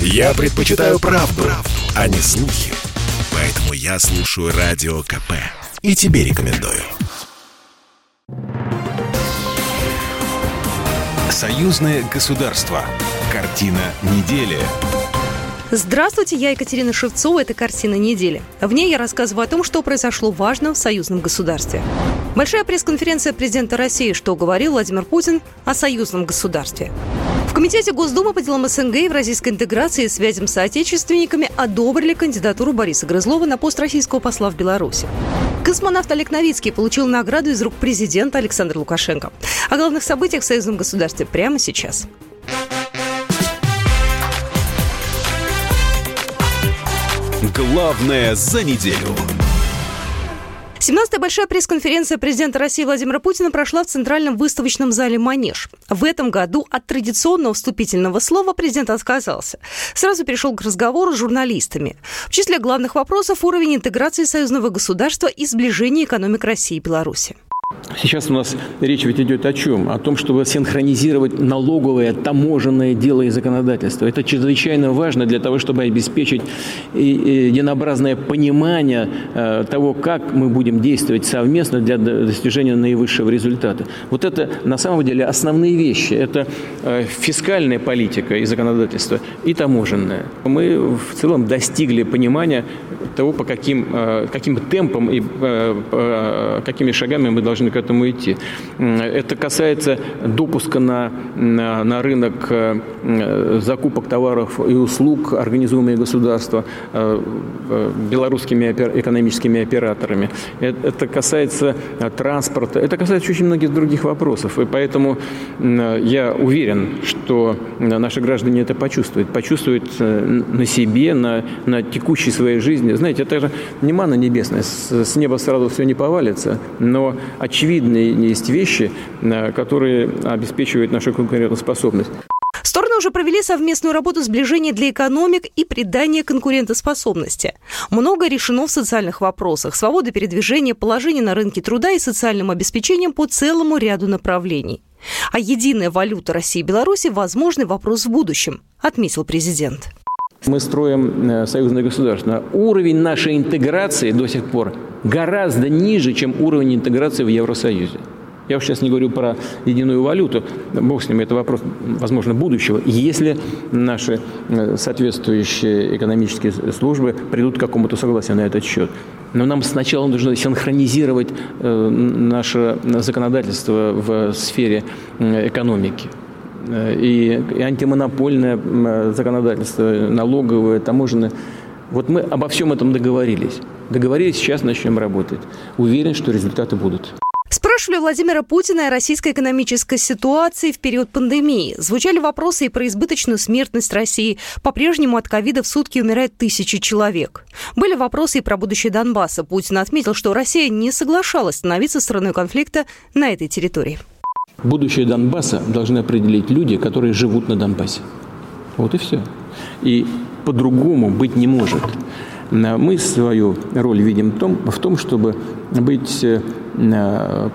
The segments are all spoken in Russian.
Я предпочитаю правду, правду, а не слухи. Поэтому я слушаю Радио КП. И тебе рекомендую. Союзное государство. Картина недели. Здравствуйте, я Екатерина Шевцова, это «Картина недели». В ней я рассказываю о том, что произошло важно в союзном государстве. Большая пресс-конференция президента России, что говорил Владимир Путин о союзном государстве. В Комитете Госдумы по делам СНГ и Евразийской интеграции и связям с соотечественниками одобрили кандидатуру Бориса Грызлова на пост российского посла в Беларуси. Космонавт Олег Новицкий получил награду из рук президента Александра Лукашенко. О главных событиях в союзном государстве прямо сейчас. Главное за неделю. 17-я большая пресс-конференция президента России Владимира Путина прошла в Центральном выставочном зале «Манеж». В этом году от традиционного вступительного слова президент отказался. Сразу перешел к разговору с журналистами. В числе главных вопросов уровень интеграции союзного государства и сближения экономик России и Беларуси. Сейчас у нас речь ведь идет о чем? О том, чтобы синхронизировать налоговое, таможенное дело и законодательство. Это чрезвычайно важно для того, чтобы обеспечить единообразное понимание э, того, как мы будем действовать совместно для достижения наивысшего результата. Вот это на самом деле основные вещи. Это фискальная политика и законодательство, и таможенная. Мы в целом достигли понимания того, по каким, э, каким темпом и какими шагами мы должны к этому идти. Это касается допуска на, на, на рынок э, закупок товаров и услуг, организуемые государства э, э, белорусскими экономическими операторами. Это касается транспорта, это касается очень многих других вопросов. И поэтому я уверен, что наши граждане это почувствуют. Почувствуют на себе, на, на текущей своей жизни. Знаете, это же не мана небесная, с, с неба сразу все не повалится, но очевидные есть вещи, э, которые обеспечивают нашу конкурентоспособность. Стороны уже провели совместную работу сближения для экономик и придания конкурентоспособности. Много решено в социальных вопросах. Свобода передвижения, положение на рынке труда и социальным обеспечением по целому ряду направлений. А единая валюта России и Беларуси – возможный вопрос в будущем, отметил президент. Мы строим э, союзное государство. Уровень нашей интеграции до сих пор гораздо ниже, чем уровень интеграции в Евросоюзе. Я сейчас не говорю про единую валюту, бог с ним, это вопрос, возможно, будущего. Если наши э, соответствующие экономические службы придут к какому-то согласию на этот счет. Но нам сначала нужно синхронизировать э, наше законодательство в сфере экономики. Э, и антимонопольное законодательство, налоговое, таможенное. Вот мы обо всем этом договорились. Договорились, сейчас начнем работать. Уверен, что результаты будут. Спрашивали Владимира Путина о российской экономической ситуации в период пандемии. Звучали вопросы и про избыточную смертность России. По-прежнему от ковида в сутки умирает тысячи человек. Были вопросы и про будущее Донбасса. Путин отметил, что Россия не соглашалась становиться страной конфликта на этой территории. Будущее Донбасса должны определить люди, которые живут на Донбассе. Вот и все. И по-другому быть не может. Мы свою роль видим в том, чтобы быть э,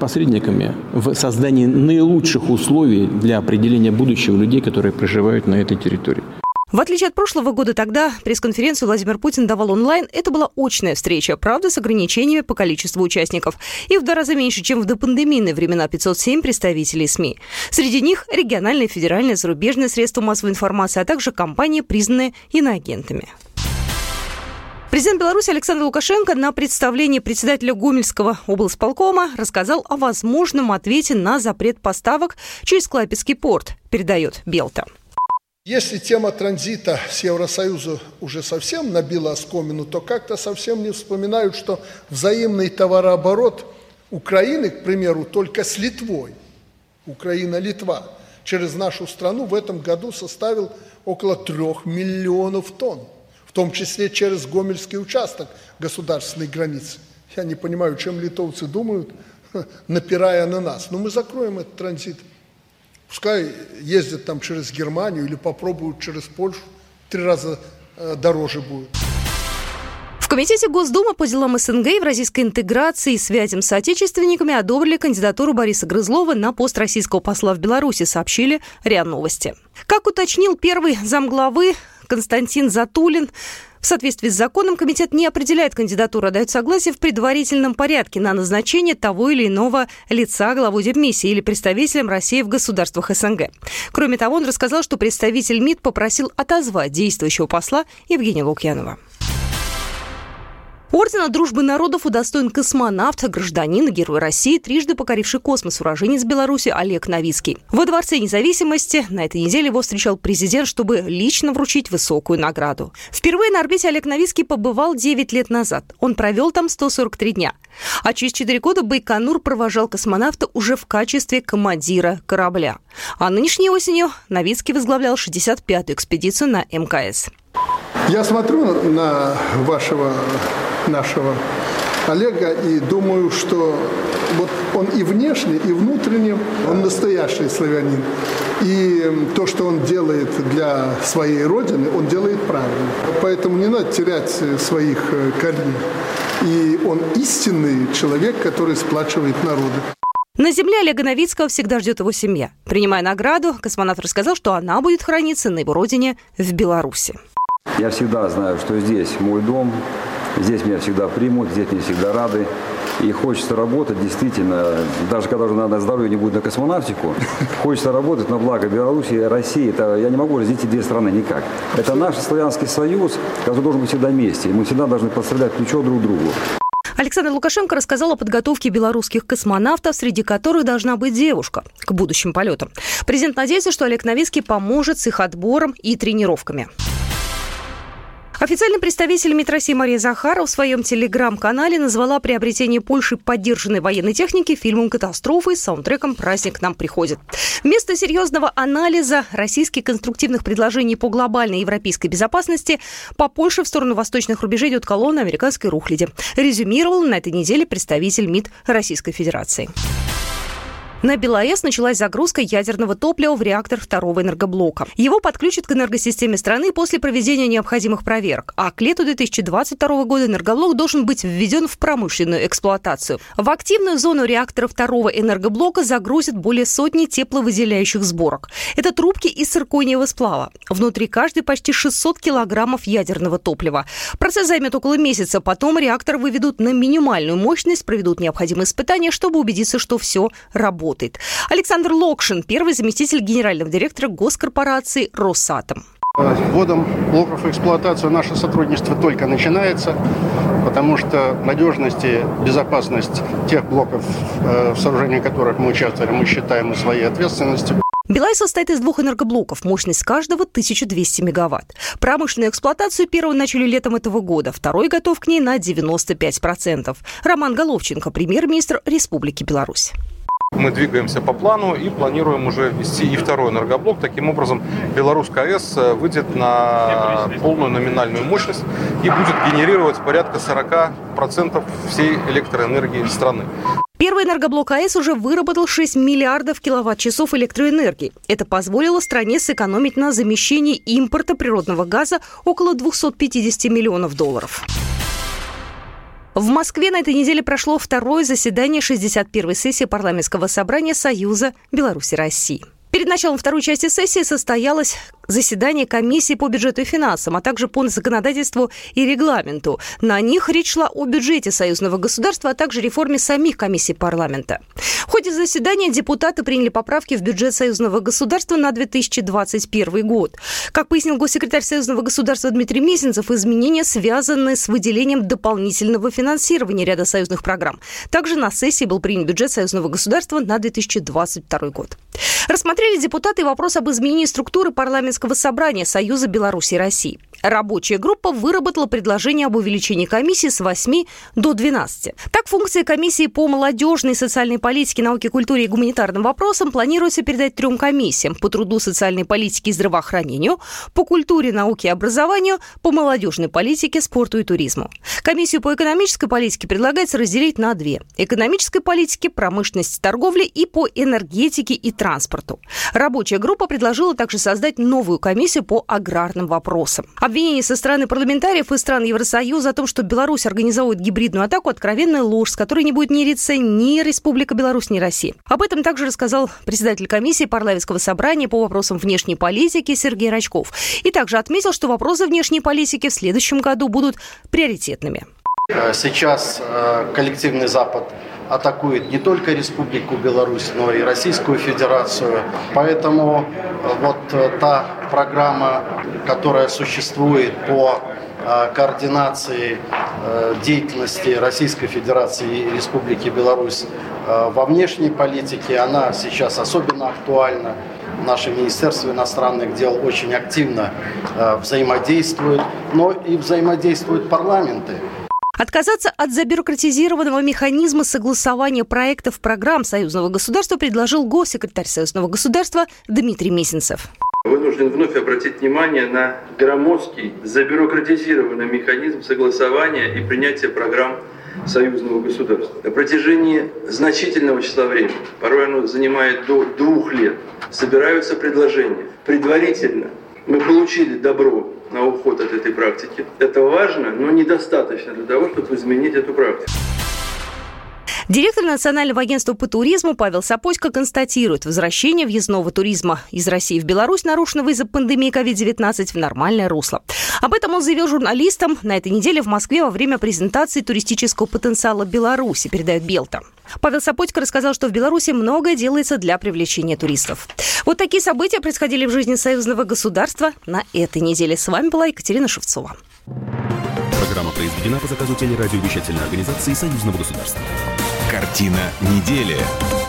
посредниками в создании наилучших условий для определения будущего людей, которые проживают на этой территории. В отличие от прошлого года, тогда пресс-конференцию Владимир Путин давал онлайн. Это была очная встреча, правда, с ограничениями по количеству участников. И в два раза меньше, чем в допандемийные времена 507 представителей СМИ. Среди них региональные, федеральные, зарубежные средства массовой информации, а также компании, признанные иноагентами. Президент Беларуси Александр Лукашенко на представлении председателя Гомельского облсполкома рассказал о возможном ответе на запрет поставок через Клайпецкий порт, передает Белта. Если тема транзита с Евросоюза уже совсем набила оскомину, то как-то совсем не вспоминают, что взаимный товарооборот Украины, к примеру, только с Литвой, Украина-Литва, через нашу страну в этом году составил около трех миллионов тонн, в том числе через Гомельский участок государственной границы. Я не понимаю, чем литовцы думают, напирая на нас. Но мы закроем этот транзит – Пускай ездят там через Германию или попробуют через Польшу, три раза э, дороже будет Комитете Госдумы по делам СНГ и в российской интеграции и связям с отечественниками одобрили кандидатуру Бориса Грызлова на пост российского посла в Беларуси, сообщили РИА Новости. Как уточнил первый замглавы Константин Затулин, в соответствии с законом комитет не определяет кандидатуру, а дает согласие в предварительном порядке на назначение того или иного лица главой депмиссии или представителем России в государствах СНГ. Кроме того, он рассказал, что представитель МИД попросил отозвать действующего посла Евгения Лукьянова. Ордена Дружбы народов удостоен космонавт, гражданин герой России, трижды покоривший космос, уроженец Беларуси Олег Новицкий. Во Дворце независимости на этой неделе его встречал президент, чтобы лично вручить высокую награду. Впервые на орбите Олег Новицкий побывал 9 лет назад. Он провел там 143 дня. А через 4 года Байконур провожал космонавта уже в качестве командира корабля. А нынешней осенью Новицкий возглавлял 65-ю экспедицию на МКС. Я смотрю на вашего нашего Олега и думаю, что вот он и внешне, и внутренне, он настоящий славянин. И то, что он делает для своей родины, он делает правильно. Поэтому не надо терять своих э, корней. И он истинный человек, который сплачивает народы. На земле Олега Новицкого всегда ждет его семья. Принимая награду, космонавт рассказал, что она будет храниться на его родине в Беларуси. Я всегда знаю, что здесь мой дом, Здесь меня всегда примут, здесь мне всегда рады. И хочется работать действительно, даже когда уже надо здоровье не будет на космонавтику, хочется работать на благо Беларуси России. Это, я не могу разделить две страны никак. Это наш славянский союз, который должен быть всегда вместе. И мы всегда должны подставлять плечо друг другу. Александр Лукашенко рассказал о подготовке белорусских космонавтов, среди которых должна быть девушка к будущим полетам. Президент надеется, что Олег Новицкий поможет с их отбором и тренировками. Официальный представитель МИД России Мария Захарова в своем телеграм-канале назвала приобретение Польши поддержанной военной техники фильмом катастрофой с саундтреком «Праздник нам приходит». Вместо серьезного анализа российских конструктивных предложений по глобальной европейской безопасности по Польше в сторону восточных рубежей идет колонна американской рухляди. Резюмировал на этой неделе представитель МИД Российской Федерации. На БелАЭС началась загрузка ядерного топлива в реактор второго энергоблока. Его подключат к энергосистеме страны после проведения необходимых проверок. А к лету 2022 года энергоблок должен быть введен в промышленную эксплуатацию. В активную зону реактора второго энергоблока загрузят более сотни тепловыделяющих сборок. Это трубки из циркониевого сплава. Внутри каждой почти 600 килограммов ядерного топлива. Процесс займет около месяца. Потом реактор выведут на минимальную мощность, проведут необходимые испытания, чтобы убедиться, что все работает работает. Александр Локшин, первый заместитель генерального директора госкорпорации «Росатом». Вводом блоков в эксплуатацию наше сотрудничество только начинается, потому что надежность и безопасность тех блоков, э, в сооружении которых мы участвовали, мы считаем и своей ответственностью. Билай состоит из двух энергоблоков, мощность каждого 1200 мегаватт. Промышленную эксплуатацию первого начали летом этого года, второй готов к ней на 95%. Роман Головченко, премьер-министр Республики Беларусь. Мы двигаемся по плану и планируем уже ввести и второй энергоблок. Таким образом, Белорусская АЭС э, выйдет на полную номинальную мощность и будет генерировать порядка 40% всей электроэнергии страны. Первый энергоблок АЭС уже выработал 6 миллиардов киловатт-часов электроэнергии. Это позволило стране сэкономить на замещении импорта природного газа около 250 миллионов долларов. В Москве на этой неделе прошло второе заседание 61-й сессии парламентского собрания Союза Беларуси-России. Перед началом второй части сессии состоялось заседание комиссии по бюджету и финансам, а также по законодательству и регламенту. На них речь шла о бюджете союзного государства, а также реформе самих комиссий парламента. В ходе заседания депутаты приняли поправки в бюджет союзного государства на 2021 год. Как пояснил госсекретарь союзного государства Дмитрий Мезенцев, изменения связаны с выделением дополнительного финансирования ряда союзных программ. Также на сессии был принят бюджет союзного государства на 2022 год. Рассмотрели депутаты вопрос об изменении структуры парламентского собрания Союза Беларуси и России. Рабочая группа выработала предложение об увеличении комиссии с 8 до 12. Так, функции комиссии по молодежной, социальной политике, науке, культуре и гуманитарным вопросам планируется передать трем комиссиям по труду, социальной политике и здравоохранению, по культуре, науке и образованию, по молодежной политике, спорту и туризму. Комиссию по экономической политике предлагается разделить на две. Экономической политике, промышленности, торговли и по энергетике и транспорту. Рабочая группа предложила также создать новую комиссию по аграрным вопросам. Обвинение со стороны парламентариев и стран Евросоюза о том, что Беларусь организовывает гибридную атаку, откровенная ложь, с которой не будет мириться ни Республика Беларусь, ни Россия. Об этом также рассказал председатель комиссии парламентского собрания по вопросам внешней политики Сергей Рачков. И также отметил, что вопросы внешней политики в следующем году будут приоритетными. Сейчас э, коллективный Запад атакует не только Республику Беларусь, но и Российскую Федерацию. Поэтому э, вот э, та программа, которая существует по э, координации деятельности Российской Федерации и Республики Беларусь во внешней политике, она сейчас особенно актуальна. Наше Министерство иностранных дел очень активно взаимодействует, но и взаимодействуют парламенты. Отказаться от забюрократизированного механизма согласования проектов программ союзного государства предложил госсекретарь союзного государства Дмитрий Месенцев. Вынужден вновь обратить внимание на громоздкий, забюрократизированный механизм согласования и принятия программ союзного государства. На протяжении значительного числа времени, порой оно занимает до двух лет, собираются предложения. Предварительно мы получили добро на уход от этой практики. Это важно, но недостаточно для того, чтобы изменить эту практику. Директор Национального агентства по туризму Павел Сапосько констатирует, возвращение въездного туризма из России в Беларусь нарушено из-за пандемии COVID-19 в нормальное русло. Об этом он заявил журналистам на этой неделе в Москве во время презентации туристического потенциала Беларуси, передает Белта. Павел Сапотько рассказал, что в Беларуси многое делается для привлечения туристов. Вот такие события происходили в жизни союзного государства на этой неделе. С вами была Екатерина Шевцова. Программа произведена по заказу телерадиовещательной организации Союзного государства. Картина недели.